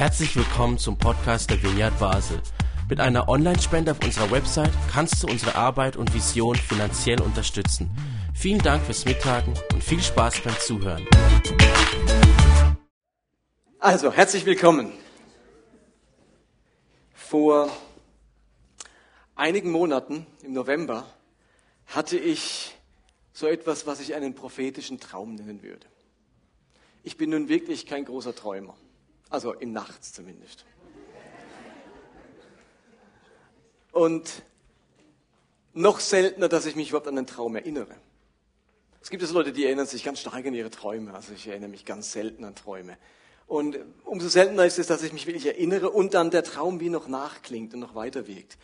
Herzlich willkommen zum Podcast der Vineyard Basel. Mit einer Online-Spende auf unserer Website kannst du unsere Arbeit und Vision finanziell unterstützen. Vielen Dank fürs Mittagen und viel Spaß beim Zuhören. Also, herzlich willkommen. Vor einigen Monaten, im November, hatte ich so etwas, was ich einen prophetischen Traum nennen würde. Ich bin nun wirklich kein großer Träumer. Also im Nachts zumindest. Und noch seltener, dass ich mich überhaupt an einen Traum erinnere. Es gibt also Leute, die erinnern sich ganz stark an ihre Träume. Also ich erinnere mich ganz selten an Träume. Und umso seltener ist es, dass ich mich wirklich erinnere und dann der Traum wie noch nachklingt und noch weiter wirkt.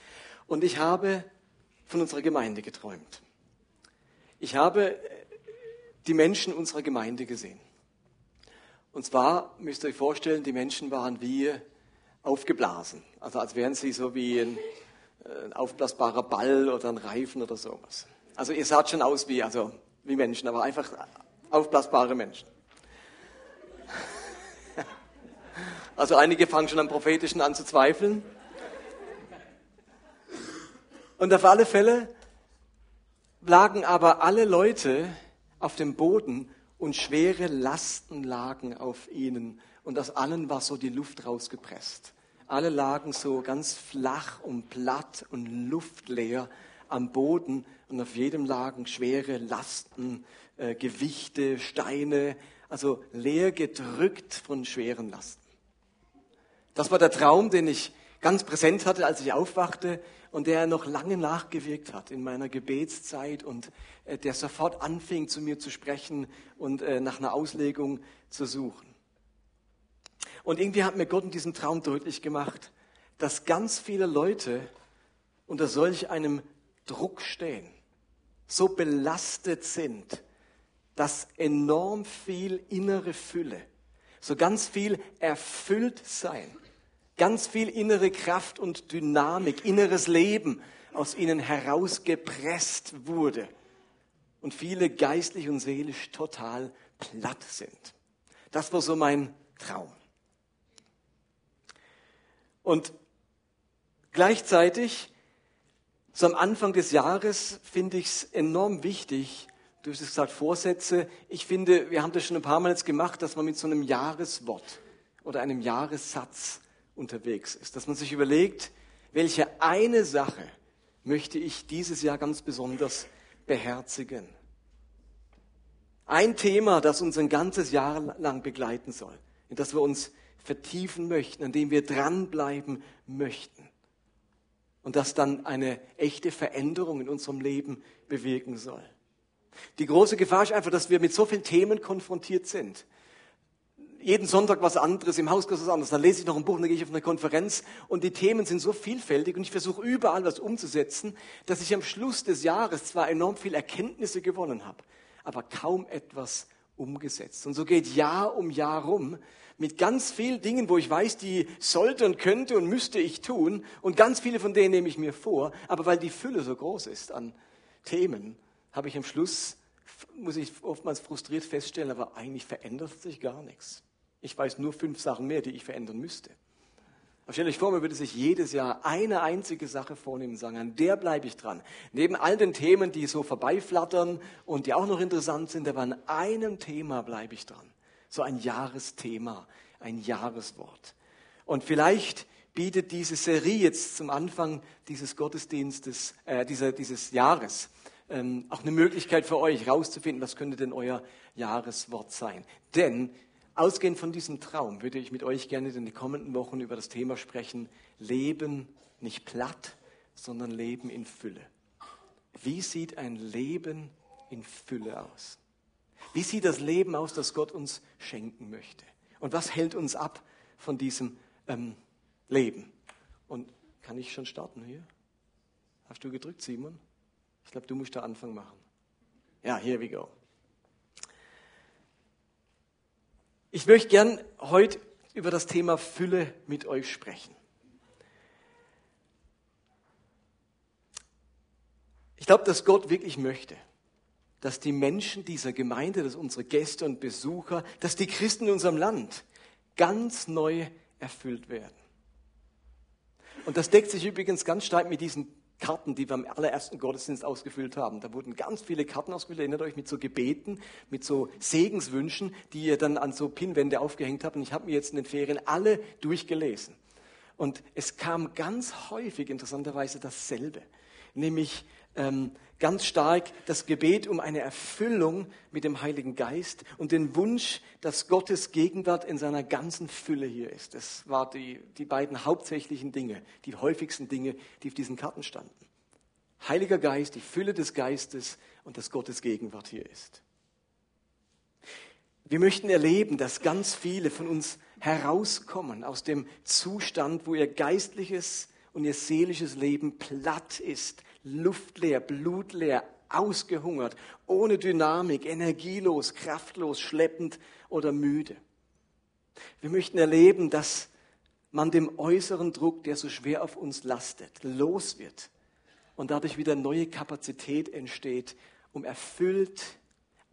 Und ich habe von unserer Gemeinde geträumt. Ich habe die Menschen unserer Gemeinde gesehen. Und zwar müsst ihr euch vorstellen, die Menschen waren wie aufgeblasen. Also als wären sie so wie ein, ein aufblasbarer Ball oder ein Reifen oder sowas. Also ihr saht schon aus wie, also wie Menschen, aber einfach aufblasbare Menschen. Also einige fangen schon am Prophetischen an zu zweifeln. Und auf alle Fälle lagen aber alle Leute auf dem Boden und schwere Lasten lagen auf ihnen und aus allen war so die Luft rausgepresst. Alle lagen so ganz flach und platt und luftleer am Boden und auf jedem lagen schwere Lasten, äh, Gewichte, Steine, also leer gedrückt von schweren Lasten. Das war der Traum, den ich ganz präsent hatte, als ich aufwachte und der noch lange nachgewirkt hat in meiner Gebetszeit und äh, der sofort anfing, zu mir zu sprechen und äh, nach einer Auslegung zu suchen. Und irgendwie hat mir Gott in diesem Traum deutlich gemacht, dass ganz viele Leute unter solch einem Druck stehen, so belastet sind, dass enorm viel innere Fülle, so ganz viel erfüllt sein, ganz viel innere Kraft und Dynamik, inneres Leben aus ihnen herausgepresst wurde und viele geistlich und seelisch total platt sind. Das war so mein Traum. Und gleichzeitig, so am Anfang des Jahres, finde ich es enorm wichtig, du hast gesagt, Vorsätze. Ich finde, wir haben das schon ein paar Mal jetzt gemacht, dass man mit so einem Jahreswort oder einem Jahressatz unterwegs ist. Dass man sich überlegt, welche eine Sache möchte ich dieses Jahr ganz besonders beherzigen. Ein Thema, das uns ein ganzes Jahr lang begleiten soll, in das wir uns vertiefen möchten, an dem wir dranbleiben möchten. Und das dann eine echte Veränderung in unserem Leben bewirken soll. Die große Gefahr ist einfach, dass wir mit so vielen Themen konfrontiert sind, jeden Sonntag was anderes, im Hauskurs was anderes. Dann lese ich noch ein Buch, dann gehe ich auf eine Konferenz und die Themen sind so vielfältig und ich versuche überall was umzusetzen, dass ich am Schluss des Jahres zwar enorm viel Erkenntnisse gewonnen habe, aber kaum etwas umgesetzt. Und so geht Jahr um Jahr rum mit ganz vielen Dingen, wo ich weiß, die sollte und könnte und müsste ich tun und ganz viele von denen nehme ich mir vor, aber weil die Fülle so groß ist an Themen, habe ich am Schluss muss ich oftmals frustriert feststellen, aber eigentlich verändert sich gar nichts. Ich weiß nur fünf Sachen mehr, die ich verändern müsste. Aber stell euch vor, man würde sich jedes Jahr eine einzige Sache vornehmen und sagen, an der bleibe ich dran. Neben all den Themen, die so vorbeiflattern und die auch noch interessant sind, aber an einem Thema bleibe ich dran. So ein Jahresthema, ein Jahreswort. Und vielleicht bietet diese Serie jetzt zum Anfang dieses Gottesdienstes, äh, dieser, dieses Jahres, ähm, auch eine Möglichkeit für euch herauszufinden, was könnte denn euer Jahreswort sein. Denn Ausgehend von diesem Traum würde ich mit euch gerne in den kommenden Wochen über das Thema sprechen, Leben nicht platt, sondern Leben in Fülle. Wie sieht ein Leben in Fülle aus? Wie sieht das Leben aus, das Gott uns schenken möchte? Und was hält uns ab von diesem ähm, Leben? Und kann ich schon starten hier? Hast du gedrückt, Simon? Ich glaube, du musst da Anfang machen. Ja, here we go. Ich möchte gern heute über das Thema Fülle mit euch sprechen. Ich glaube, dass Gott wirklich möchte, dass die Menschen dieser Gemeinde, dass unsere Gäste und Besucher, dass die Christen in unserem Land ganz neu erfüllt werden. Und das deckt sich übrigens ganz stark mit diesen Karten, die wir am allerersten Gottesdienst ausgefüllt haben. Da wurden ganz viele Karten ausgefüllt, erinnert euch, mit so Gebeten, mit so Segenswünschen, die ihr dann an so Pinnwände aufgehängt habt. Und ich habe mir jetzt in den Ferien alle durchgelesen. Und es kam ganz häufig interessanterweise dasselbe, nämlich ähm, ganz stark das Gebet um eine Erfüllung mit dem Heiligen Geist und den Wunsch, dass Gottes Gegenwart in seiner ganzen Fülle hier ist. Das waren die, die beiden hauptsächlichen Dinge, die häufigsten Dinge, die auf diesen Karten standen. Heiliger Geist, die Fülle des Geistes und dass Gottes Gegenwart hier ist. Wir möchten erleben, dass ganz viele von uns herauskommen aus dem Zustand, wo ihr geistliches und ihr seelisches Leben platt ist, luftleer, blutleer, ausgehungert, ohne Dynamik, energielos, kraftlos, schleppend oder müde. Wir möchten erleben, dass man dem äußeren Druck, der so schwer auf uns lastet, los wird und dadurch wieder neue Kapazität entsteht, um erfüllt,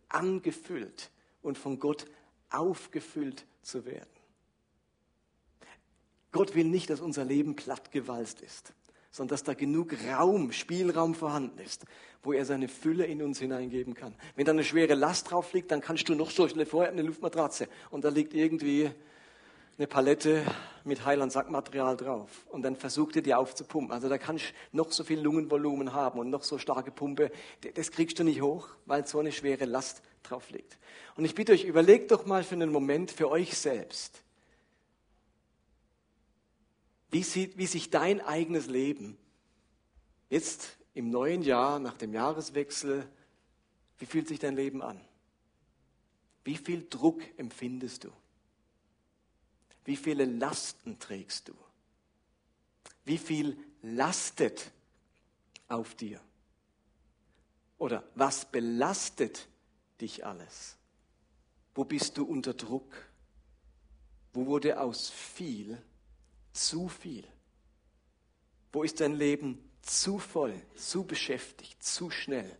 angefüllt und von Gott aufgefüllt zu werden. Gott will nicht, dass unser Leben plattgewalzt ist sondern dass da genug Raum, Spielraum vorhanden ist, wo er seine Fülle in uns hineingeben kann. Wenn da eine schwere Last drauf liegt, dann kannst du noch so schnell vorher eine Luftmatratze und da liegt irgendwie eine Palette mit Heiland Sackmaterial drauf und dann versucht er die aufzupumpen. Also da kannst du noch so viel Lungenvolumen haben und noch so starke Pumpe, das kriegst du nicht hoch, weil so eine schwere Last drauf liegt. Und ich bitte euch, überlegt doch mal für einen Moment für euch selbst, wie, sieht, wie sich dein eigenes Leben jetzt im neuen Jahr, nach dem Jahreswechsel, wie fühlt sich dein Leben an? Wie viel Druck empfindest du? Wie viele Lasten trägst du? Wie viel lastet auf dir? Oder was belastet dich alles? Wo bist du unter Druck? Wo wurde aus viel zu viel? Wo ist dein Leben zu voll, zu beschäftigt, zu schnell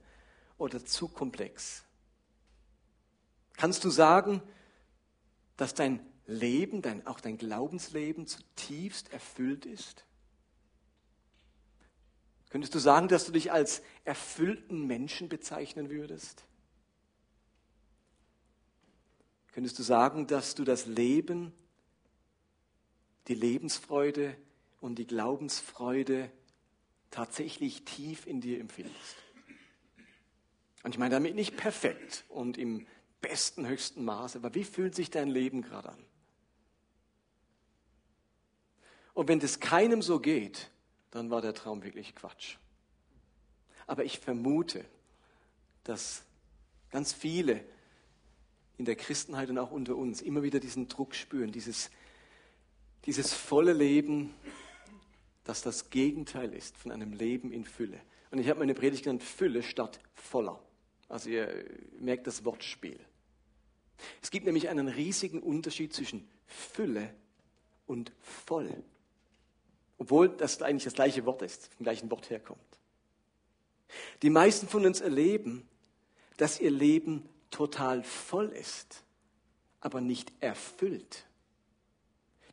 oder zu komplex? Kannst du sagen, dass dein Leben, dein, auch dein Glaubensleben zutiefst erfüllt ist? Könntest du sagen, dass du dich als erfüllten Menschen bezeichnen würdest? Könntest du sagen, dass du das Leben die Lebensfreude und die Glaubensfreude tatsächlich tief in dir empfindest. Und ich meine damit nicht perfekt und im besten, höchsten Maße, aber wie fühlt sich dein Leben gerade an? Und wenn das keinem so geht, dann war der Traum wirklich Quatsch. Aber ich vermute, dass ganz viele in der Christenheit und auch unter uns immer wieder diesen Druck spüren, dieses dieses volle Leben, das das Gegenteil ist von einem Leben in Fülle. Und ich habe meine Predigt genannt Fülle statt voller. Also ihr merkt das Wortspiel. Es gibt nämlich einen riesigen Unterschied zwischen Fülle und voll. Obwohl das eigentlich das gleiche Wort ist, vom gleichen Wort herkommt. Die meisten von uns erleben, dass ihr Leben total voll ist, aber nicht erfüllt.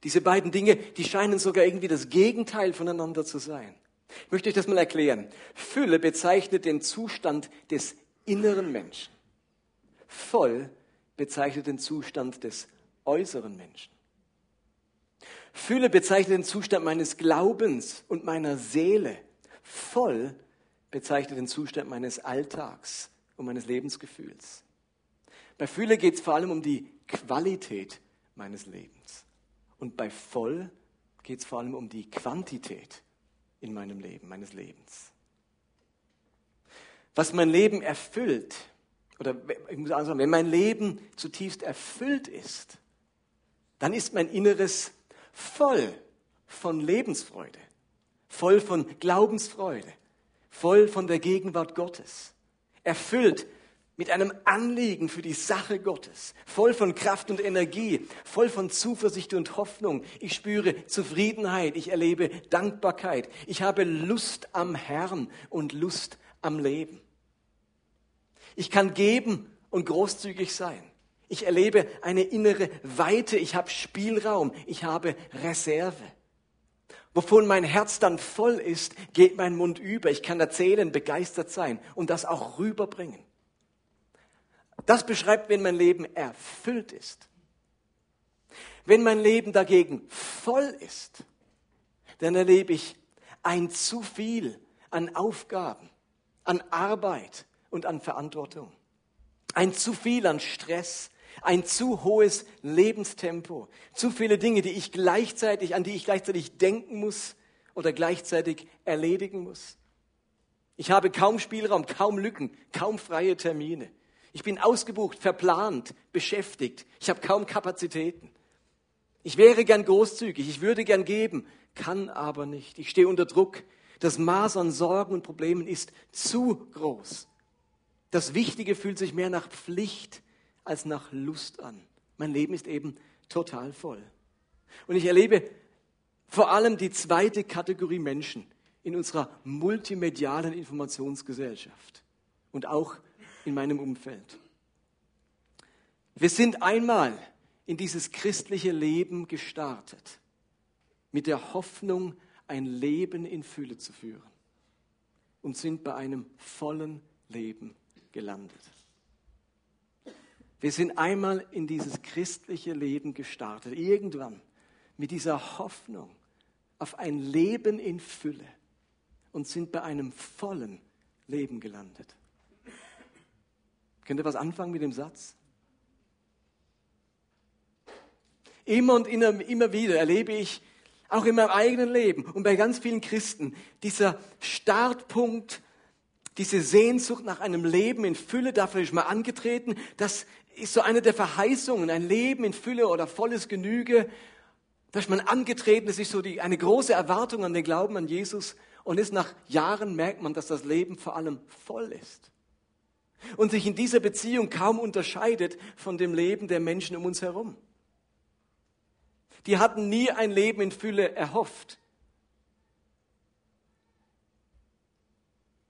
Diese beiden Dinge, die scheinen sogar irgendwie das Gegenteil voneinander zu sein. Ich möchte euch das mal erklären. Fülle bezeichnet den Zustand des inneren Menschen. Voll bezeichnet den Zustand des äußeren Menschen. Fülle bezeichnet den Zustand meines Glaubens und meiner Seele. Voll bezeichnet den Zustand meines Alltags und meines Lebensgefühls. Bei Fülle geht es vor allem um die Qualität meines Lebens. Und bei voll geht es vor allem um die Quantität in meinem Leben, meines Lebens. Was mein Leben erfüllt, oder ich muss sagen, wenn mein Leben zutiefst erfüllt ist, dann ist mein Inneres voll von Lebensfreude, voll von Glaubensfreude, voll von der Gegenwart Gottes, erfüllt mit einem Anliegen für die Sache Gottes, voll von Kraft und Energie, voll von Zuversicht und Hoffnung. Ich spüre Zufriedenheit, ich erlebe Dankbarkeit, ich habe Lust am Herrn und Lust am Leben. Ich kann geben und großzügig sein. Ich erlebe eine innere Weite, ich habe Spielraum, ich habe Reserve. Wovon mein Herz dann voll ist, geht mein Mund über. Ich kann erzählen, begeistert sein und das auch rüberbringen. Das beschreibt, wenn mein Leben erfüllt ist. Wenn mein Leben dagegen voll ist, dann erlebe ich ein zu viel an Aufgaben, an Arbeit und an Verantwortung. Ein zu viel an Stress, ein zu hohes Lebenstempo, zu viele Dinge, die ich gleichzeitig, an die ich gleichzeitig denken muss oder gleichzeitig erledigen muss. Ich habe kaum Spielraum, kaum Lücken, kaum freie Termine. Ich bin ausgebucht, verplant, beschäftigt. Ich habe kaum Kapazitäten. Ich wäre gern großzügig, ich würde gern geben, kann aber nicht. Ich stehe unter Druck. Das Maß an Sorgen und Problemen ist zu groß. Das Wichtige fühlt sich mehr nach Pflicht als nach Lust an. Mein Leben ist eben total voll. Und ich erlebe vor allem die zweite Kategorie Menschen in unserer multimedialen Informationsgesellschaft und auch in meinem Umfeld. Wir sind einmal in dieses christliche Leben gestartet mit der Hoffnung, ein Leben in Fülle zu führen und sind bei einem vollen Leben gelandet. Wir sind einmal in dieses christliche Leben gestartet, irgendwann mit dieser Hoffnung auf ein Leben in Fülle und sind bei einem vollen Leben gelandet. Könnt ihr was anfangen mit dem Satz? Immer und immer, immer wieder erlebe ich, auch in meinem eigenen Leben und bei ganz vielen Christen, dieser Startpunkt diese Sehnsucht nach einem Leben in Fülle, dafür ist mal angetreten. Das ist so eine der Verheißungen, ein Leben in Fülle oder volles Genüge. Da ist man angetreten, das ist so die, eine große Erwartung an den Glauben an Jesus. Und ist nach Jahren merkt man, dass das Leben vor allem voll ist. Und sich in dieser Beziehung kaum unterscheidet von dem Leben der Menschen um uns herum. Die hatten nie ein Leben in Fülle erhofft.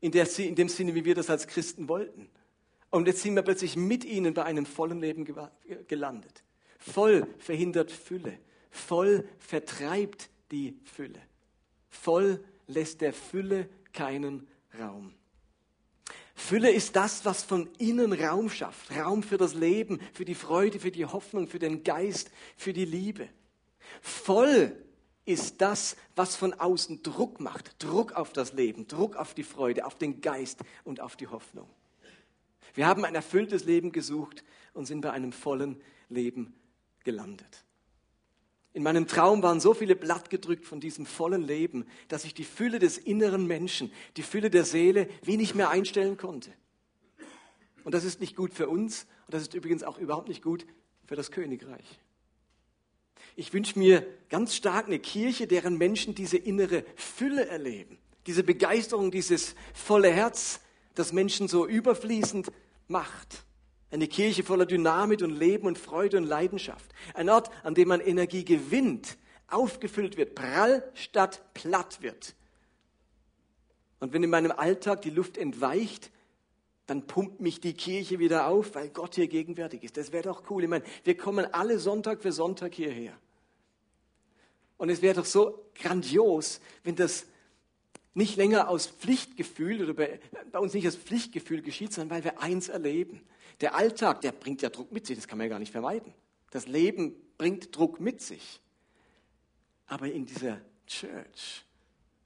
in, der, in dem Sinne, wie wir das als Christen wollten. Und jetzt sind wir plötzlich mit ihnen bei einem vollen Leben gelandet. Voll verhindert Fülle. Voll vertreibt die Fülle. Voll lässt der Fülle keinen Raum. Fülle ist das, was von innen Raum schafft. Raum für das Leben, für die Freude, für die Hoffnung, für den Geist, für die Liebe. Voll ist das, was von außen Druck macht. Druck auf das Leben, Druck auf die Freude, auf den Geist und auf die Hoffnung. Wir haben ein erfülltes Leben gesucht und sind bei einem vollen Leben gelandet. In meinem Traum waren so viele Blatt gedrückt von diesem vollen Leben, dass ich die Fülle des inneren Menschen, die Fülle der Seele wenig mehr einstellen konnte. Und das ist nicht gut für uns und das ist übrigens auch überhaupt nicht gut für das Königreich. Ich wünsche mir ganz stark eine Kirche, deren Menschen diese innere Fülle erleben. Diese Begeisterung, dieses volle Herz, das Menschen so überfließend macht. Eine Kirche voller Dynamik und Leben und Freude und Leidenschaft. Ein Ort, an dem man Energie gewinnt, aufgefüllt wird, prall statt platt wird. Und wenn in meinem Alltag die Luft entweicht, dann pumpt mich die Kirche wieder auf, weil Gott hier gegenwärtig ist. Das wäre doch cool. Ich meine, wir kommen alle Sonntag für Sonntag hierher. Und es wäre doch so grandios, wenn das nicht länger aus Pflichtgefühl oder bei, bei, uns nicht aus Pflichtgefühl geschieht, sondern weil wir eins erleben. Der Alltag, der bringt ja Druck mit sich, das kann man ja gar nicht vermeiden. Das Leben bringt Druck mit sich. Aber in dieser Church,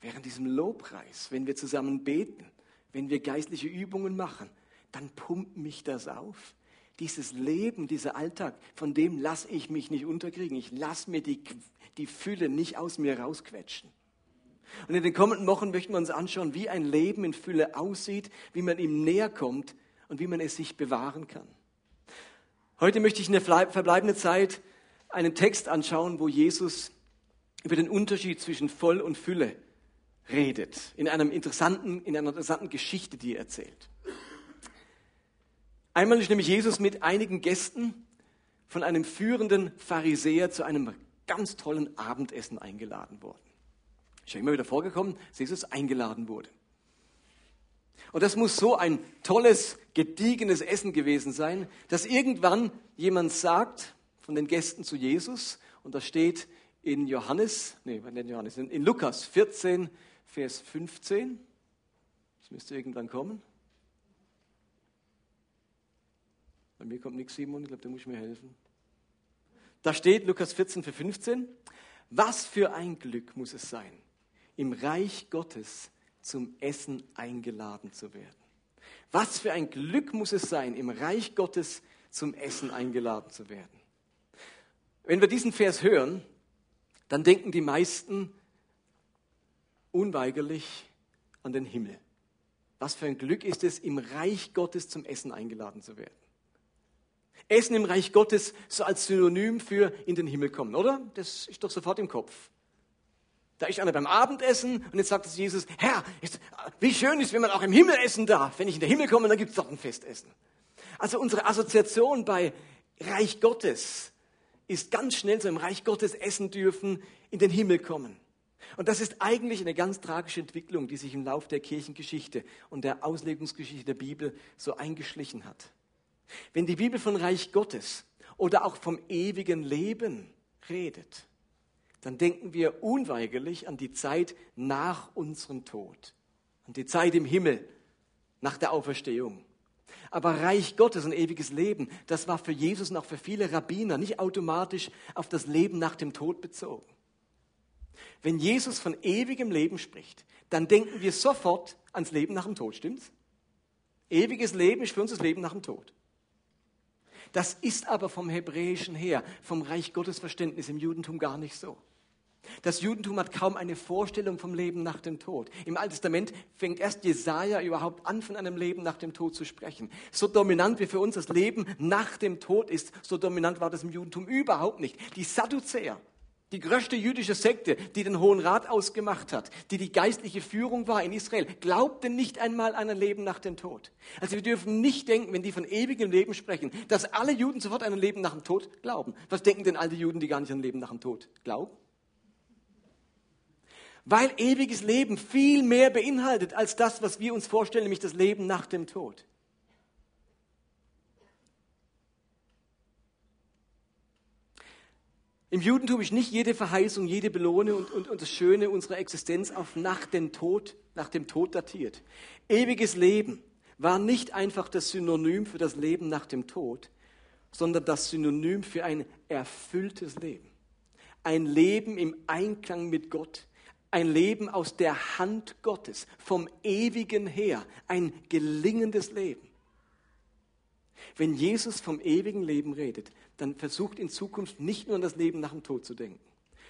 während diesem Lobpreis, wenn wir zusammen beten, wenn wir geistliche Übungen machen, dann pumpt mich das auf. Dieses Leben, dieser Alltag, von dem lasse ich mich nicht unterkriegen. Ich lasse mir die, die Fülle nicht aus mir rausquetschen. Und in den kommenden Wochen möchten wir uns anschauen, wie ein Leben in Fülle aussieht, wie man ihm näher kommt und wie man es sich bewahren kann. Heute möchte ich in der verbleibenden Zeit einen Text anschauen, wo Jesus über den Unterschied zwischen Voll und Fülle redet, in, einem interessanten, in einer interessanten Geschichte, die er erzählt. Einmal ist nämlich Jesus mit einigen Gästen von einem führenden Pharisäer zu einem ganz tollen Abendessen eingeladen worden. Ist ja immer wieder vorgekommen, dass Jesus eingeladen wurde. Und das muss so ein tolles, gediegenes Essen gewesen sein, dass irgendwann jemand sagt von den Gästen zu Jesus, und das steht in Johannes, nee, nicht Johannes, in Lukas 14, Vers 15. Das müsste irgendwann kommen. Bei mir kommt nichts, Simon, ich glaube, da muss ich mir helfen. Da steht Lukas 14, Vers 15. Was für ein Glück muss es sein, im Reich Gottes zum Essen eingeladen zu werden. Was für ein Glück muss es sein, im Reich Gottes zum Essen eingeladen zu werden. Wenn wir diesen Vers hören, dann denken die meisten unweigerlich an den Himmel. Was für ein Glück ist es, im Reich Gottes zum Essen eingeladen zu werden. Essen im Reich Gottes so als Synonym für in den Himmel kommen, oder? Das ist doch sofort im Kopf. Da ist einer beim Abendessen und jetzt sagt es Jesus, Herr, wie schön ist, wenn man auch im Himmel essen darf. Wenn ich in den Himmel komme, dann gibt es doch ein Festessen. Also unsere Assoziation bei Reich Gottes ist ganz schnell so im Reich Gottes essen dürfen, in den Himmel kommen. Und das ist eigentlich eine ganz tragische Entwicklung, die sich im Lauf der Kirchengeschichte und der Auslegungsgeschichte der Bibel so eingeschlichen hat. Wenn die Bibel von Reich Gottes oder auch vom ewigen Leben redet, dann denken wir unweigerlich an die Zeit nach unserem Tod, an die Zeit im Himmel, nach der Auferstehung. Aber Reich Gottes und ewiges Leben, das war für Jesus und auch für viele Rabbiner nicht automatisch auf das Leben nach dem Tod bezogen. Wenn Jesus von ewigem Leben spricht, dann denken wir sofort ans Leben nach dem Tod, stimmt's? Ewiges Leben ist für uns das Leben nach dem Tod. Das ist aber vom Hebräischen her, vom Reich Gottes Verständnis im Judentum gar nicht so. Das Judentum hat kaum eine Vorstellung vom Leben nach dem Tod. Im Alten Testament fängt erst Jesaja überhaupt an, von einem Leben nach dem Tod zu sprechen. So dominant wie für uns das Leben nach dem Tod ist, so dominant war das im Judentum überhaupt nicht. Die Sadduzäer, die größte jüdische Sekte, die den Hohen Rat ausgemacht hat, die die geistliche Führung war in Israel, glaubten nicht einmal an ein Leben nach dem Tod. Also wir dürfen nicht denken, wenn die von ewigem Leben sprechen, dass alle Juden sofort an ein Leben nach dem Tod glauben. Was denken denn all Juden, die gar nicht an ein Leben nach dem Tod glauben? Weil ewiges Leben viel mehr beinhaltet als das, was wir uns vorstellen, nämlich das Leben nach dem Tod. Im Judentum ist nicht jede Verheißung, jede Belohnung und, und, und, das Schöne unserer Existenz auf nach dem Tod, nach dem Tod datiert. Ewiges Leben war nicht einfach das Synonym für das Leben nach dem Tod, sondern das Synonym für ein erfülltes Leben. Ein Leben im Einklang mit Gott, ein Leben aus der Hand Gottes, vom ewigen her, ein gelingendes Leben. Wenn Jesus vom ewigen Leben redet, dann versucht in Zukunft nicht nur an das Leben nach dem Tod zu denken.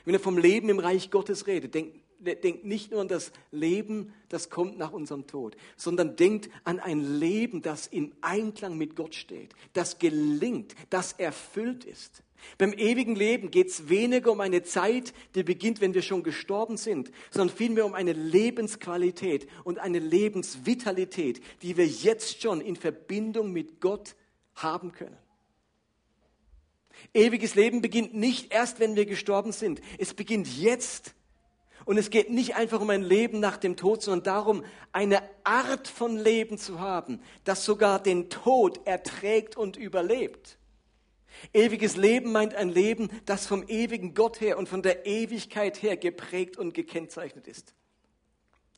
Wenn er vom Leben im Reich Gottes redet, denkt, denkt nicht nur an das Leben, das kommt nach unserem Tod, sondern denkt an ein Leben, das in Einklang mit Gott steht, das gelingt, das erfüllt ist. Beim ewigen Leben geht es weniger um eine Zeit, die beginnt, wenn wir schon gestorben sind, sondern vielmehr um eine Lebensqualität und eine Lebensvitalität, die wir jetzt schon in Verbindung mit Gott haben können. Ewiges Leben beginnt nicht erst, wenn wir gestorben sind. Es beginnt jetzt. Und es geht nicht einfach um ein Leben nach dem Tod, sondern darum, eine Art von Leben zu haben, das sogar den Tod erträgt und überlebt. Ewiges Leben meint ein Leben, das vom ewigen Gott her und von der Ewigkeit her geprägt und gekennzeichnet ist.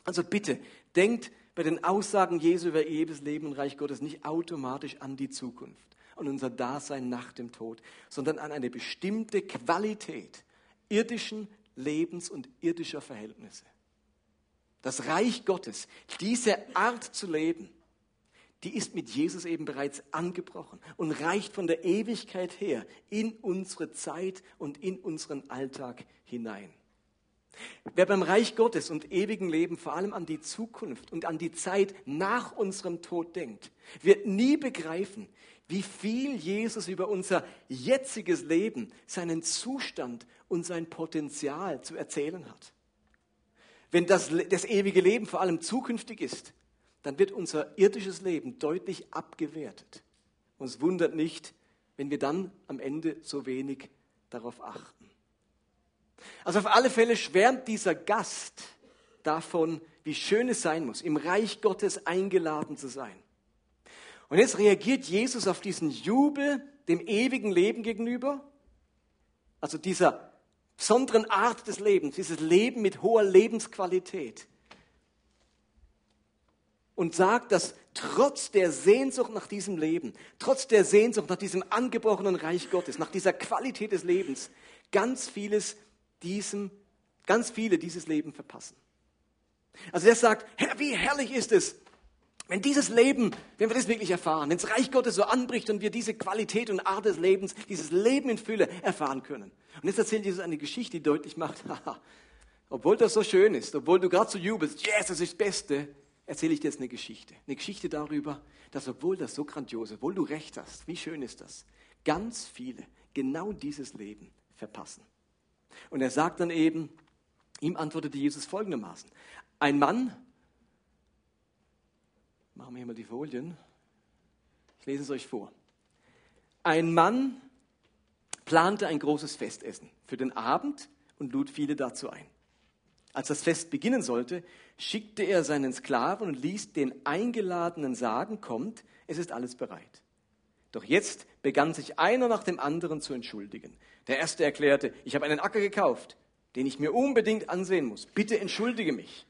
Also bitte, denkt bei den Aussagen Jesu über ewiges Leben und Reich Gottes nicht automatisch an die Zukunft und unser Dasein nach dem Tod, sondern an eine bestimmte Qualität irdischen Lebens und irdischer Verhältnisse. Das Reich Gottes, diese Art zu leben, die ist mit Jesus eben bereits angebrochen und reicht von der Ewigkeit her in unsere Zeit und in unseren Alltag hinein. Wer beim Reich Gottes und ewigen Leben vor allem an die Zukunft und an die Zeit nach unserem Tod denkt, wird nie begreifen, wie viel Jesus über unser jetziges Leben, seinen Zustand und sein Potenzial zu erzählen hat. Wenn das, das ewige Leben vor allem zukünftig ist, dann wird unser irdisches Leben deutlich abgewertet. Uns wundert nicht, wenn wir dann am Ende so wenig darauf achten. Also auf alle Fälle schwärmt dieser Gast davon, wie schön es sein muss, im Reich Gottes eingeladen zu sein. Und jetzt reagiert Jesus auf diesen Jubel dem ewigen Leben gegenüber, also dieser besonderen Art des Lebens, dieses Leben mit hoher Lebensqualität. Und sagt, dass trotz der Sehnsucht nach diesem Leben, trotz der Sehnsucht nach diesem angebrochenen Reich Gottes, nach dieser Qualität des Lebens, ganz vieles diesem, ganz viele dieses Leben verpassen. Also er sagt, Herr, wie herrlich ist es, wenn dieses Leben, wenn wir das wirklich erfahren, wenn das Reich Gottes so anbricht und wir diese Qualität und Art des Lebens, dieses Leben in Fülle erfahren können. Und jetzt erzählt Jesus eine Geschichte, die deutlich macht, haha, obwohl das so schön ist, obwohl du gerade so jubelst, yes, das ist das Beste, erzähle ich dir jetzt eine Geschichte. Eine Geschichte darüber, dass obwohl das so grandios obwohl du recht hast, wie schön ist das, ganz viele genau dieses Leben verpassen. Und er sagt dann eben, ihm antwortete Jesus folgendermaßen, ein Mann, machen wir hier mal die Folien, ich lese es euch vor. Ein Mann plante ein großes Festessen für den Abend und lud viele dazu ein. Als das Fest beginnen sollte, schickte er seinen Sklaven und ließ den Eingeladenen sagen, kommt, es ist alles bereit. Doch jetzt begann sich einer nach dem anderen zu entschuldigen. Der erste erklärte, ich habe einen Acker gekauft, den ich mir unbedingt ansehen muss. Bitte entschuldige mich.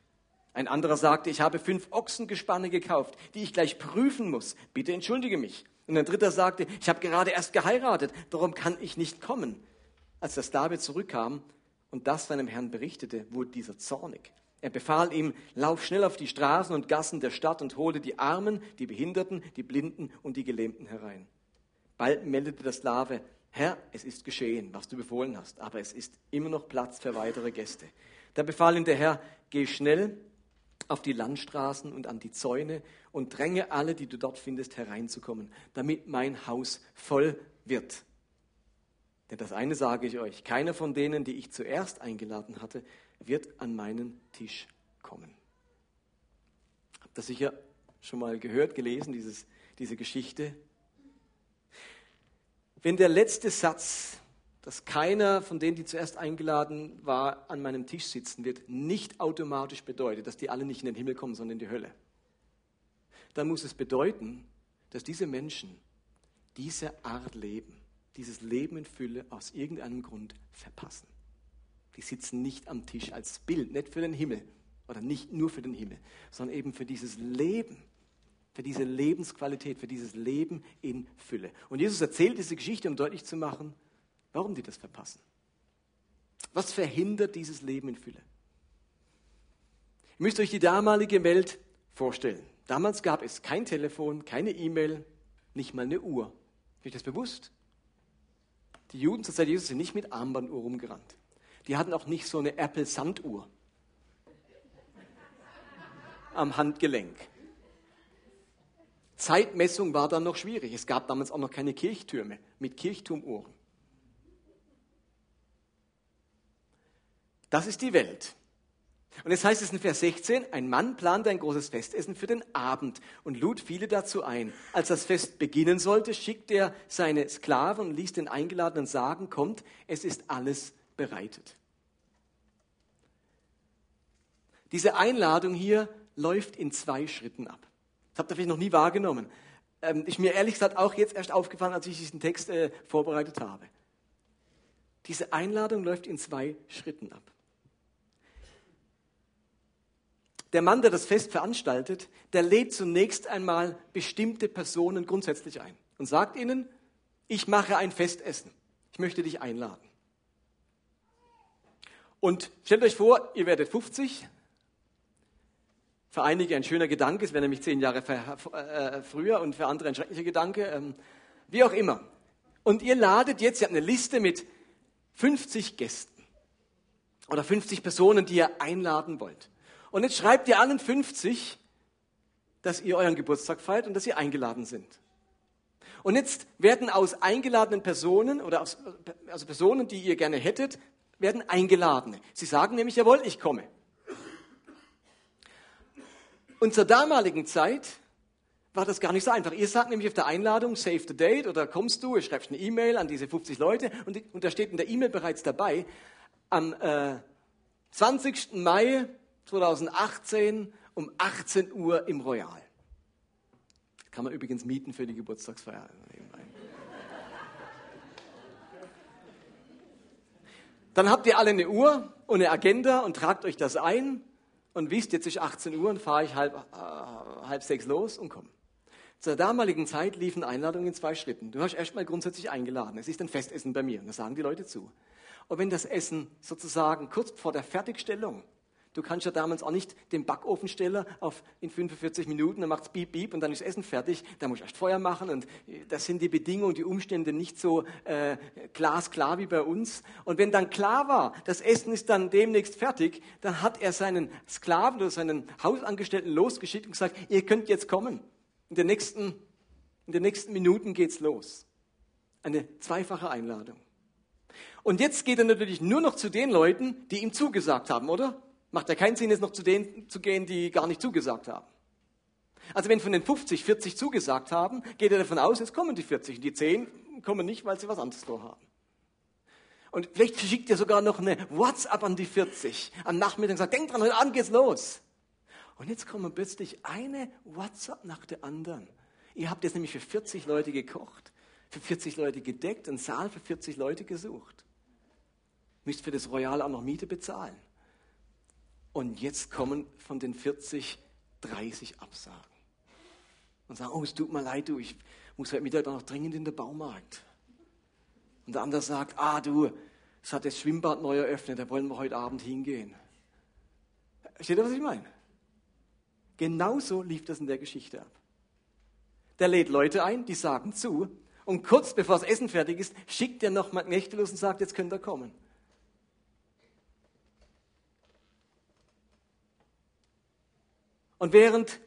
Ein anderer sagte, ich habe fünf Ochsengespanne gekauft, die ich gleich prüfen muss. Bitte entschuldige mich. Und ein dritter sagte, ich habe gerade erst geheiratet, darum kann ich nicht kommen. Als das David zurückkam und das seinem Herrn berichtete, wurde dieser zornig. Er befahl ihm, lauf schnell auf die Straßen und Gassen der Stadt und hole die Armen, die Behinderten, die Blinden und die Gelähmten herein. Bald meldete der Sklave, Herr, es ist geschehen, was du befohlen hast, aber es ist immer noch Platz für weitere Gäste. Da befahl ihm der Herr, geh schnell auf die Landstraßen und an die Zäune und dränge alle, die du dort findest, hereinzukommen, damit mein Haus voll wird. Denn das eine sage ich euch, keiner von denen, die ich zuerst eingeladen hatte, wird an meinen Tisch kommen. Habt ihr sicher schon mal gehört, gelesen, dieses, diese Geschichte? Wenn der letzte Satz dass keiner von denen, die zuerst eingeladen war, an meinem Tisch sitzen wird, nicht automatisch bedeutet, dass die alle nicht in den Himmel kommen, sondern in die Hölle. Dann muss es bedeuten, dass diese Menschen diese Art Leben, dieses Leben in Fülle aus irgendeinem Grund verpassen. Die sitzen nicht am Tisch als Bild, nicht für den Himmel oder nicht nur für den Himmel, sondern eben für dieses Leben, für diese Lebensqualität, für dieses Leben in Fülle. Und Jesus erzählt diese Geschichte, um deutlich zu machen, warum die das verpassen. Was verhindert dieses Leben in Fülle? Ihr müsst euch die damalige Welt vorstellen. Damals gab es kein Telefon, keine E-Mail, nicht mal eine Uhr. Ist euch das bewusst? Die Juden zur Zeit Jesus sind nicht mit Armbanduhr rumgerannt. Die hatten auch nicht so eine Apple-Sanduhr am Handgelenk. Zeitmessung war dann noch schwierig. Es gab damals auch noch keine Kirchtürme mit Kirchturmuhren. Das ist die Welt. Und jetzt heißt es in Vers 16, ein Mann plante ein großes Festessen für den Abend und lud viele dazu ein. Als das Fest beginnen sollte, schickte er seine Sklaven und ließ den Eingeladenen sagen, kommt, es ist alles bereitet. Diese Einladung hier läuft in zwei Schritten ab. Das habt ihr vielleicht noch nie wahrgenommen. Ähm, ist mir ehrlich gesagt auch jetzt erst aufgefallen, als ich diesen Text äh, vorbereitet habe. Diese Einladung läuft in zwei Schritten ab. Der Mann, der das Fest veranstaltet, der lädt zunächst einmal bestimmte Personen grundsätzlich ein und sagt ihnen, ich mache ein Festessen. Ich möchte dich einladen. Und stellt euch vor, ihr werdet 50. Für einige ein schöner Gedanke, es wäre nämlich zehn Jahre äh, früher und für andere ein schrecklicher Gedanke. Ähm, wie auch immer. Und ihr ladet jetzt, ihr habt eine Liste mit 50 Gästen oder 50 Personen, die ihr einladen wollt. Und jetzt schreibt ihr allen 50, dass ihr euren Geburtstag feiert und dass sie eingeladen sind. Und jetzt werden aus eingeladenen Personen oder aus also Personen, die ihr gerne hättet, werden Eingeladene. Sie sagen nämlich, jawohl, ich komme. Und zur damaligen Zeit war das gar nicht so einfach. Ihr sagt nämlich auf der Einladung, save the date oder kommst du, ihr schreibst eine E-Mail an diese 50 Leute und, und da steht in der E-Mail bereits dabei, am äh, 20. Mai 2018 um 18 Uhr im Royal. Kann man übrigens mieten für die Geburtstagsfeier. Dann habt ihr alle eine Uhr und eine Agenda und tragt euch das ein und wisst, jetzt ist 18 Uhr und fahre ich halb, äh, halb sechs los und komme. Zur damaligen Zeit liefen Einladungen in zwei Schritten. Du hast erstmal grundsätzlich eingeladen. Es ist ein Festessen bei mir. Und das sagen die Leute zu. Und wenn das Essen sozusagen kurz vor der Fertigstellung Du kannst ja damals auch nicht den Backofensteller auf in 45 Minuten, dann macht es piep, piep und dann ist Essen fertig. Da muss ich erst Feuer machen und äh, das sind die Bedingungen, die Umstände nicht so äh, glasklar wie bei uns. Und wenn dann klar war, das Essen ist dann demnächst fertig, dann hat er seinen Sklaven oder seinen Hausangestellten losgeschickt und gesagt, ihr könnt jetzt kommen. In den nächsten, in den nächsten Minuten geht's los. Eine zweifache Einladung. Und jetzt geht er natürlich nur noch zu den Leuten, die ihm zugesagt haben, oder? Macht ja keinen Sinn, jetzt noch zu denen zu gehen, die gar nicht zugesagt haben. Also wenn von den 50 40 zugesagt haben, geht er davon aus, jetzt kommen die 40. Und die 10 kommen nicht, weil sie was anderes vorhaben. Und vielleicht schickt ihr sogar noch eine WhatsApp an die 40 am Nachmittag und sagt, denkt dran, heute Abend geht's los. Und jetzt kommen plötzlich eine WhatsApp nach der anderen. Ihr habt jetzt nämlich für 40 Leute gekocht, für 40 Leute gedeckt, einen Saal für 40 Leute gesucht. Müsst für das Royal auch noch Miete bezahlen. Und jetzt kommen von den 40 30 Absagen. Und sagen, oh, es tut mir leid, du, ich muss heute Mittag noch dringend in den Baumarkt. Und der andere sagt, ah du, es hat das Schwimmbad neu eröffnet, da wollen wir heute Abend hingehen. Versteht ihr, was ich meine? Genauso lief das in der Geschichte ab. Der lädt Leute ein, die sagen zu, und kurz bevor das Essen fertig ist, schickt er nochmal Knechte los und sagt, jetzt könnt ihr kommen. Und während,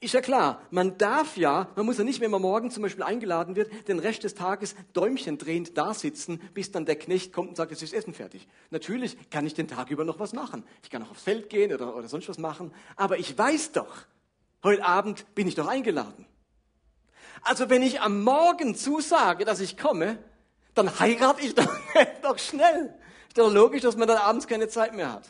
ist ja klar, man darf ja, man muss ja nicht, wenn man morgen zum Beispiel eingeladen wird, den Rest des Tages Däumchen drehend da sitzen, bis dann der Knecht kommt und sagt, jetzt ist Essen fertig. Natürlich kann ich den Tag über noch was machen. Ich kann auch aufs Feld gehen oder, oder sonst was machen. Aber ich weiß doch, heute Abend bin ich doch eingeladen. Also wenn ich am Morgen zusage, dass ich komme, dann heirate ich doch, doch schnell. Ist doch logisch, dass man dann abends keine Zeit mehr hat.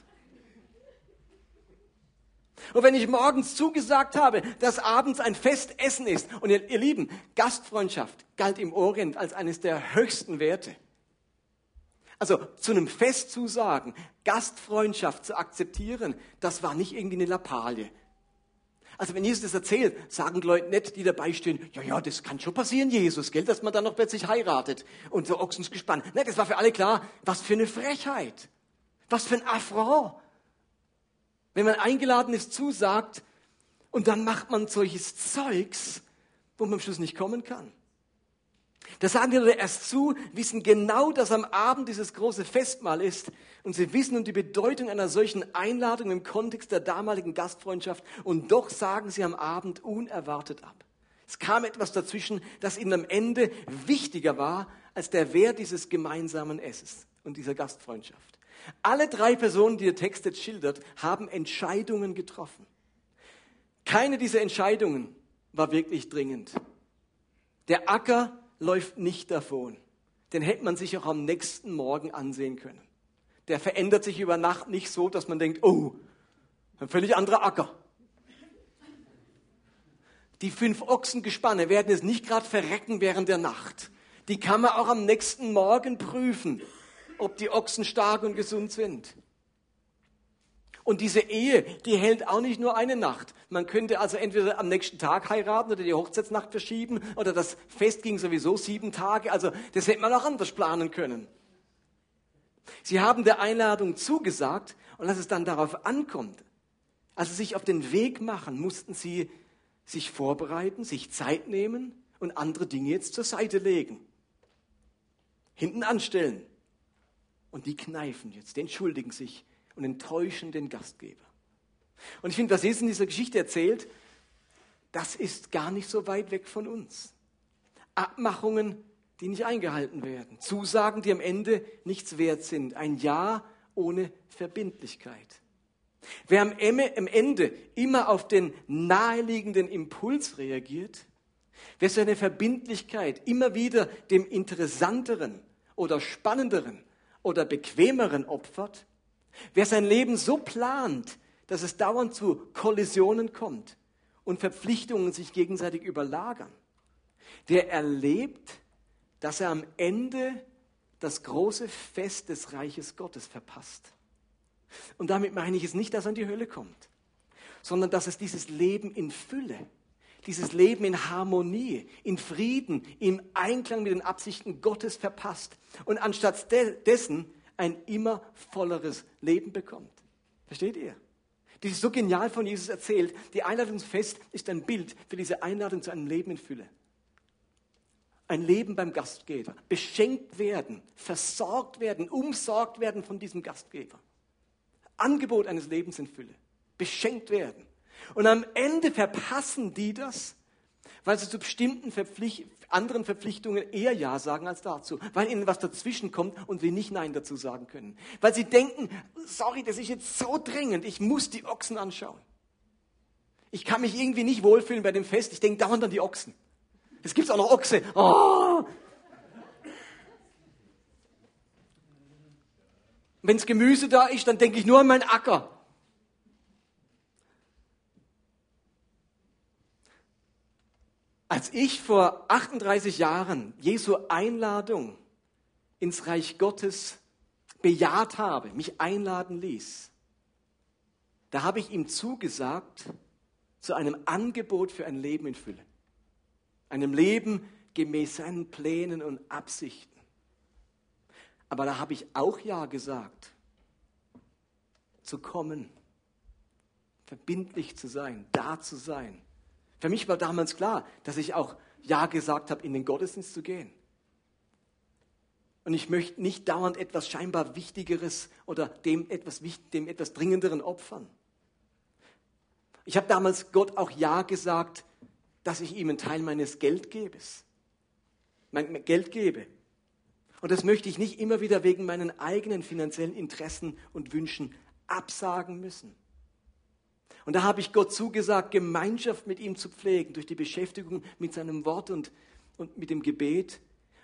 Und wenn ich morgens zugesagt habe, dass abends ein Festessen ist, und ihr, ihr Lieben, Gastfreundschaft galt im Orient als eines der höchsten Werte. Also zu einem Fest zusagen, Gastfreundschaft zu akzeptieren, das war nicht irgendwie eine Lappalie. Also wenn Jesus das erzählt, sagen Leute nicht, die dabei stehen, ja, ja, das kann schon passieren, Jesus, gell, dass man dann noch plötzlich heiratet und so Ochsensgespann. Nein, das war für alle klar, was für eine Frechheit, was für ein Affront. Wenn man eingeladen ist, zusagt und dann macht man solches Zeugs, wo man am Schluss nicht kommen kann. Da sagen die Leute erst zu, wissen genau, dass am Abend dieses große Festmahl ist und sie wissen um die Bedeutung einer solchen Einladung im Kontext der damaligen Gastfreundschaft und doch sagen sie am Abend unerwartet ab. Es kam etwas dazwischen, das ihnen am Ende wichtiger war als der Wert dieses gemeinsamen Essens und dieser Gastfreundschaft. Alle drei Personen, die der Text jetzt schildert, haben Entscheidungen getroffen. Keine dieser Entscheidungen war wirklich dringend. Der Acker läuft nicht davon. Den hätte man sich auch am nächsten Morgen ansehen können. Der verändert sich über Nacht nicht so, dass man denkt, oh, ein völlig anderer Acker. Die fünf Ochsengespanne werden es nicht gerade verrecken während der Nacht. Die kann man auch am nächsten Morgen prüfen ob die Ochsen stark und gesund sind. Und diese Ehe, die hält auch nicht nur eine Nacht. Man könnte also entweder am nächsten Tag heiraten oder die Hochzeitsnacht verschieben oder das Fest ging sowieso sieben Tage. Also das hätte man auch anders planen können. Sie haben der Einladung zugesagt und als es dann darauf ankommt, als sie sich auf den Weg machen, mussten sie sich vorbereiten, sich Zeit nehmen und andere Dinge jetzt zur Seite legen. Hinten anstellen. Und die kneifen jetzt, die entschuldigen sich und enttäuschen den Gastgeber. Und ich finde, was Jesus in dieser Geschichte erzählt, das ist gar nicht so weit weg von uns. Abmachungen, die nicht eingehalten werden. Zusagen, die am Ende nichts wert sind. Ein Ja ohne Verbindlichkeit. Wer am Ende immer auf den naheliegenden Impuls reagiert, wer seine Verbindlichkeit immer wieder dem interessanteren oder spannenderen oder bequemeren opfert, Wer sein Leben so plant, dass es dauernd zu Kollisionen kommt und Verpflichtungen sich gegenseitig überlagern, der erlebt, dass er am Ende das große Fest des Reiches Gottes verpasst. Und damit meine ich es nicht, dass er in die Hölle kommt, sondern dass es dieses Leben in Fülle, dieses Leben in Harmonie, in Frieden, im Einklang mit den Absichten Gottes verpasst und anstatt dessen ein immer volleres Leben bekommt. Versteht ihr? Das ist so genial von Jesus erzählt. Die Einladungsfest ist ein Bild für diese Einladung zu einem Leben in Fülle. Ein Leben beim Gastgeber. Beschenkt werden, versorgt werden, umsorgt werden von diesem Gastgeber. Angebot eines Lebens in Fülle. Beschenkt werden. Und am Ende verpassen die das, weil sie zu bestimmten Verpflicht anderen Verpflichtungen eher Ja sagen als dazu, weil ihnen was dazwischen kommt und sie nicht Nein dazu sagen können. Weil sie denken, sorry, das ist jetzt so dringend, ich muss die Ochsen anschauen. Ich kann mich irgendwie nicht wohlfühlen bei dem Fest, ich denke dauernd an die Ochsen. Es gibt auch noch Ochse. Oh. Wenns Gemüse da ist, dann denke ich nur an meinen Acker. Als ich vor 38 Jahren Jesu Einladung ins Reich Gottes bejaht habe, mich einladen ließ, da habe ich ihm zugesagt zu einem Angebot für ein Leben in Fülle. Einem Leben gemäß seinen Plänen und Absichten. Aber da habe ich auch Ja gesagt, zu kommen, verbindlich zu sein, da zu sein für mich war damals klar, dass ich auch Ja gesagt habe, in den Gottesdienst zu gehen. Und ich möchte nicht dauernd etwas scheinbar Wichtigeres oder dem etwas, dem etwas Dringenderen opfern. Ich habe damals Gott auch Ja gesagt, dass ich ihm einen Teil meines Geldgebes, mein Geld gebe. Und das möchte ich nicht immer wieder wegen meinen eigenen finanziellen Interessen und Wünschen absagen müssen. Und da habe ich Gott zugesagt, Gemeinschaft mit ihm zu pflegen durch die Beschäftigung mit seinem Wort und, und mit dem Gebet.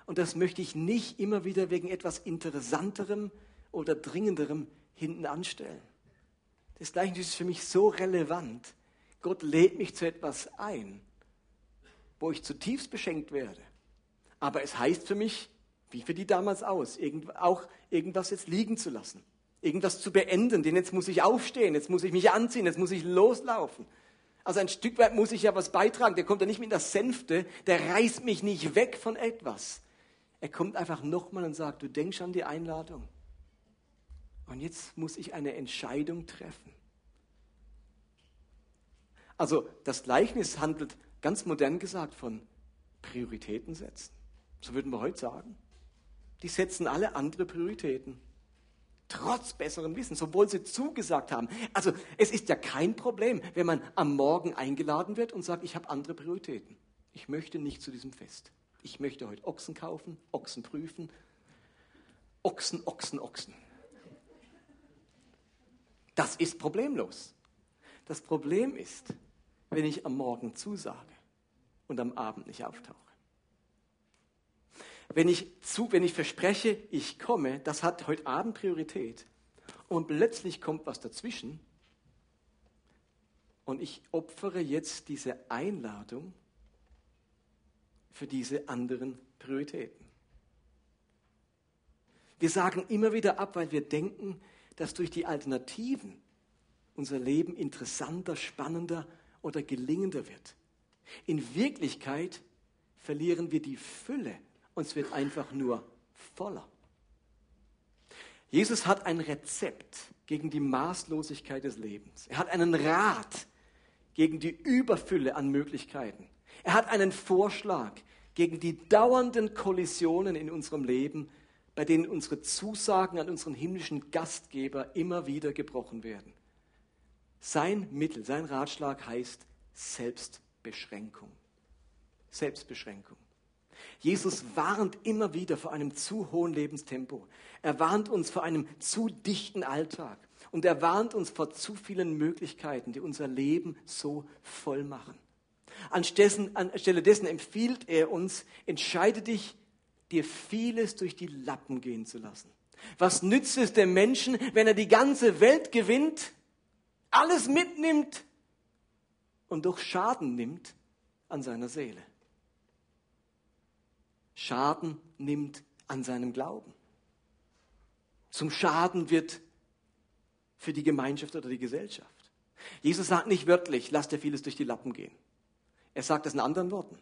Und das möchte ich nicht immer wieder wegen etwas Interessanterem oder Dringenderem hinten anstellen. Das Gleiche ist für mich so relevant. Gott lädt mich zu etwas ein, wo ich zutiefst beschenkt werde. Aber es heißt für mich, wie für die damals aus, auch irgendwas jetzt liegen zu lassen irgendwas zu beenden, denn jetzt muss ich aufstehen, jetzt muss ich mich anziehen, jetzt muss ich loslaufen. Also ein Stück weit muss ich ja was beitragen. Der kommt ja nicht mit der Sänfte, der reißt mich nicht weg von etwas. Er kommt einfach nochmal und sagt, du denkst an die Einladung. Und jetzt muss ich eine Entscheidung treffen. Also das Gleichnis handelt ganz modern gesagt von Prioritäten setzen. So würden wir heute sagen. Die setzen alle andere Prioritäten. Trotz besserem Wissen, obwohl sie zugesagt haben. Also es ist ja kein Problem, wenn man am Morgen eingeladen wird und sagt, ich habe andere Prioritäten. Ich möchte nicht zu diesem Fest. Ich möchte heute Ochsen kaufen, Ochsen prüfen. Ochsen, Ochsen, Ochsen. Das ist problemlos. Das Problem ist, wenn ich am Morgen zusage und am Abend nicht auftauche. Wenn ich, zu, wenn ich verspreche, ich komme, das hat heute Abend Priorität. Und plötzlich kommt was dazwischen. Und ich opfere jetzt diese Einladung für diese anderen Prioritäten. Wir sagen immer wieder ab, weil wir denken, dass durch die Alternativen unser Leben interessanter, spannender oder gelingender wird. In Wirklichkeit verlieren wir die Fülle und es wird einfach nur voller. Jesus hat ein Rezept gegen die Maßlosigkeit des Lebens. Er hat einen Rat gegen die Überfülle an Möglichkeiten. Er hat einen Vorschlag gegen die dauernden Kollisionen in unserem Leben, bei denen unsere Zusagen an unseren himmlischen Gastgeber immer wieder gebrochen werden. Sein Mittel, sein Ratschlag heißt Selbstbeschränkung. Selbstbeschränkung. Jesus warnt immer wieder vor einem zu hohen Lebenstempo. Er warnt uns vor einem zu dichten Alltag. Und er warnt uns vor zu vielen Möglichkeiten, die unser Leben so voll machen. Anstelle dessen empfiehlt er uns, entscheide dich, dir vieles durch die Lappen gehen zu lassen. Was nützt es dem Menschen, wenn er die ganze Welt gewinnt, alles mitnimmt und doch Schaden nimmt an seiner Seele? Schaden nimmt an seinem Glauben. Zum Schaden wird für die Gemeinschaft oder die Gesellschaft. Jesus sagt nicht wörtlich, lass dir vieles durch die Lappen gehen. Er sagt das in anderen Worten.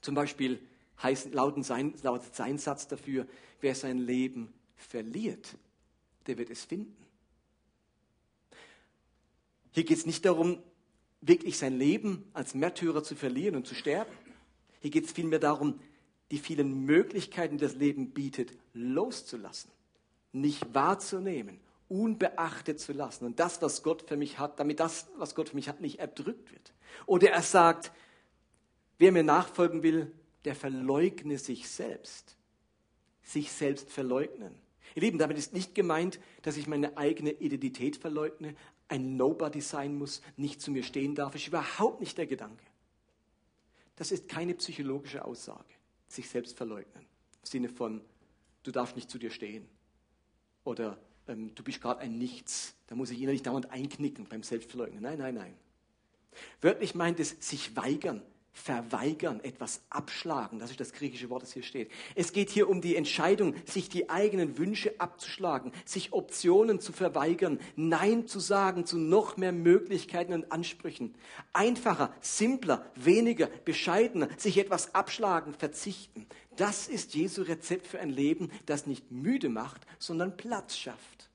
Zum Beispiel heißt, lautet, sein, lautet sein Satz dafür, wer sein Leben verliert, der wird es finden. Hier geht es nicht darum, wirklich sein Leben als Märtyrer zu verlieren und zu sterben. Hier geht es vielmehr darum, die vielen Möglichkeiten, die das Leben bietet, loszulassen, nicht wahrzunehmen, unbeachtet zu lassen und das, was Gott für mich hat, damit das, was Gott für mich hat, nicht erdrückt wird. Oder er sagt, wer mir nachfolgen will, der verleugne sich selbst. Sich selbst verleugnen. Ihr Lieben, damit ist nicht gemeint, dass ich meine eigene Identität verleugne, ein Nobody sein muss, nicht zu mir stehen darf. Ist überhaupt nicht der Gedanke. Das ist keine psychologische Aussage, sich selbst verleugnen. Im Sinne von, du darfst nicht zu dir stehen. Oder ähm, du bist gerade ein Nichts. Da muss ich innerlich dauernd einknicken beim Selbstverleugnen. Nein, nein, nein. Wörtlich meint es sich weigern, verweigern, etwas abschlagen. Das ist das griechische Wort, das hier steht. Es geht hier um die Entscheidung, sich die eigenen Wünsche abzuschlagen, sich Optionen zu verweigern, Nein zu sagen zu noch mehr Möglichkeiten und Ansprüchen. Einfacher, simpler, weniger, bescheidener, sich etwas abschlagen, verzichten. Das ist Jesu Rezept für ein Leben, das nicht müde macht, sondern Platz schafft.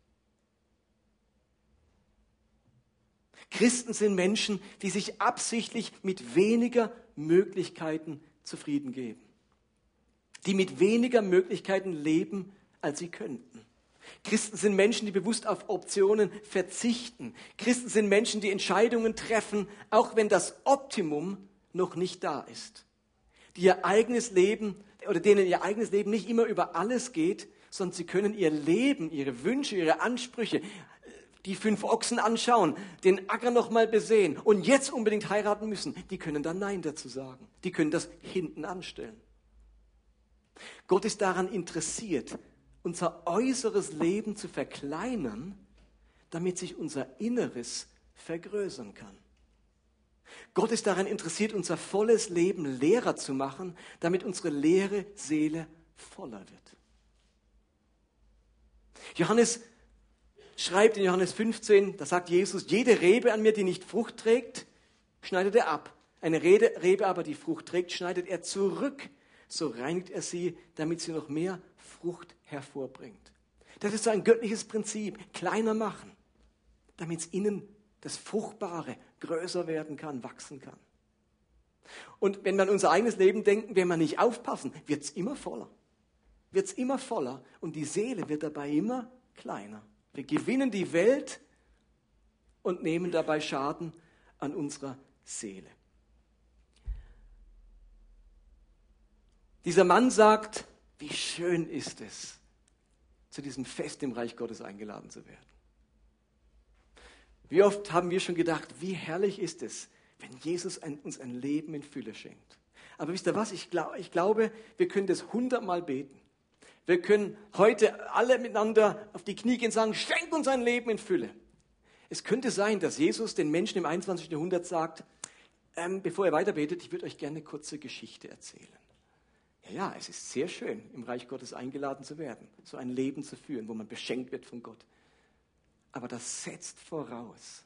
Christen sind Menschen, die sich absichtlich mit weniger Möglichkeiten zufrieden geben. Die mit weniger Möglichkeiten leben, als sie könnten. Christen sind Menschen, die bewusst auf Optionen verzichten. Christen sind Menschen, die Entscheidungen treffen, auch wenn das Optimum noch nicht da ist. Die ihr eigenes Leben oder denen ihr eigenes Leben nicht immer über alles geht, sondern sie können ihr Leben, ihre Wünsche, ihre Ansprüche, die fünf Ochsen anschauen, den Acker nochmal besehen und jetzt unbedingt heiraten müssen, die können dann Nein dazu sagen. Die können das hinten anstellen. Gott ist daran interessiert, unser äußeres Leben zu verkleinern, damit sich unser Inneres vergrößern kann. Gott ist daran interessiert, unser volles Leben leerer zu machen, damit unsere leere Seele voller wird. Johannes schreibt in Johannes 15, da sagt Jesus, jede Rebe an mir, die nicht Frucht trägt, schneidet er ab. Eine Rebe aber, die Frucht trägt, schneidet er zurück. So reinigt er sie, damit sie noch mehr Frucht hervorbringt. Das ist so ein göttliches Prinzip. Kleiner machen, damit es innen das Fruchtbare größer werden kann, wachsen kann. Und wenn man unser eigenes Leben denken, wenn wir nicht aufpassen, wird es immer voller. Wird es immer voller und die Seele wird dabei immer kleiner. Wir gewinnen die Welt und nehmen dabei Schaden an unserer Seele. Dieser Mann sagt, wie schön ist es, zu diesem Fest im Reich Gottes eingeladen zu werden. Wie oft haben wir schon gedacht, wie herrlich ist es, wenn Jesus ein, uns ein Leben in Fülle schenkt. Aber wisst ihr was? Ich, glaub, ich glaube, wir können das hundertmal beten. Wir können heute alle miteinander auf die Knie gehen und sagen, schenk uns ein Leben in Fülle. Es könnte sein, dass Jesus den Menschen im 21. Jahrhundert sagt, ähm, bevor er weiterbetet, ich würde euch gerne eine kurze Geschichte erzählen. Ja, ja, es ist sehr schön, im Reich Gottes eingeladen zu werden, so ein Leben zu führen, wo man beschenkt wird von Gott. Aber das setzt voraus,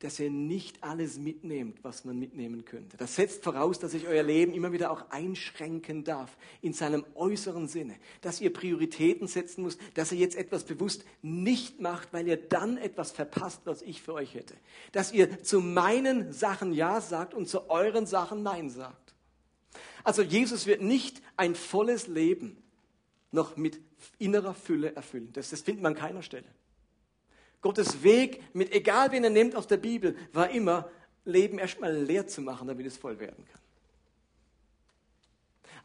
dass ihr nicht alles mitnehmt, was man mitnehmen könnte. Das setzt voraus, dass ich euer Leben immer wieder auch einschränken darf in seinem äußeren Sinne, dass ihr Prioritäten setzen müsst, dass ihr jetzt etwas bewusst nicht macht, weil ihr dann etwas verpasst, was ich für euch hätte. Dass ihr zu meinen Sachen Ja sagt und zu euren Sachen Nein sagt. Also Jesus wird nicht ein volles Leben noch mit innerer Fülle erfüllen. Das, das findet man an keiner Stelle. Gottes Weg, mit egal wen er nimmt aus der Bibel, war immer, Leben erstmal leer zu machen, damit es voll werden kann.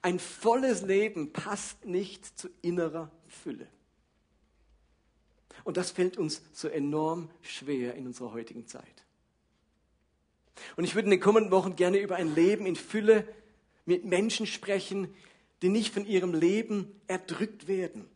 Ein volles Leben passt nicht zu innerer Fülle. Und das fällt uns so enorm schwer in unserer heutigen Zeit. Und ich würde in den kommenden Wochen gerne über ein Leben in Fülle mit Menschen sprechen, die nicht von ihrem Leben erdrückt werden,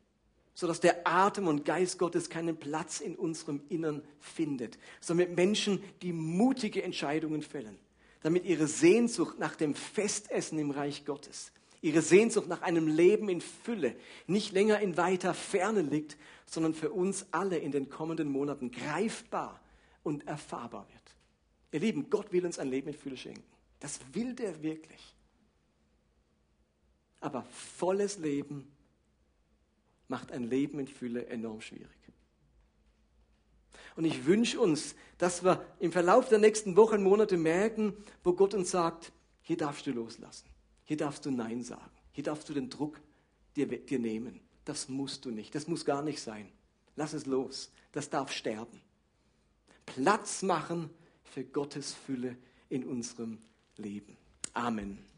sodass der Atem und Geist Gottes keinen Platz in unserem Innern findet, sondern Menschen, die mutige Entscheidungen fällen, damit ihre Sehnsucht nach dem Festessen im Reich Gottes, ihre Sehnsucht nach einem Leben in Fülle nicht länger in weiter Ferne liegt, sondern für uns alle in den kommenden Monaten greifbar und erfahrbar wird. Ihr Lieben, Gott will uns ein Leben in Fülle schenken. Das will der wirklich. Aber volles Leben macht ein Leben in Fülle enorm schwierig. Und ich wünsche uns, dass wir im Verlauf der nächsten Wochen, Monate merken, wo Gott uns sagt, hier darfst du loslassen, hier darfst du Nein sagen, hier darfst du den Druck dir, dir nehmen. Das musst du nicht, das muss gar nicht sein. Lass es los, das darf sterben. Platz machen für Gottes Fülle in unserem Leben. Amen.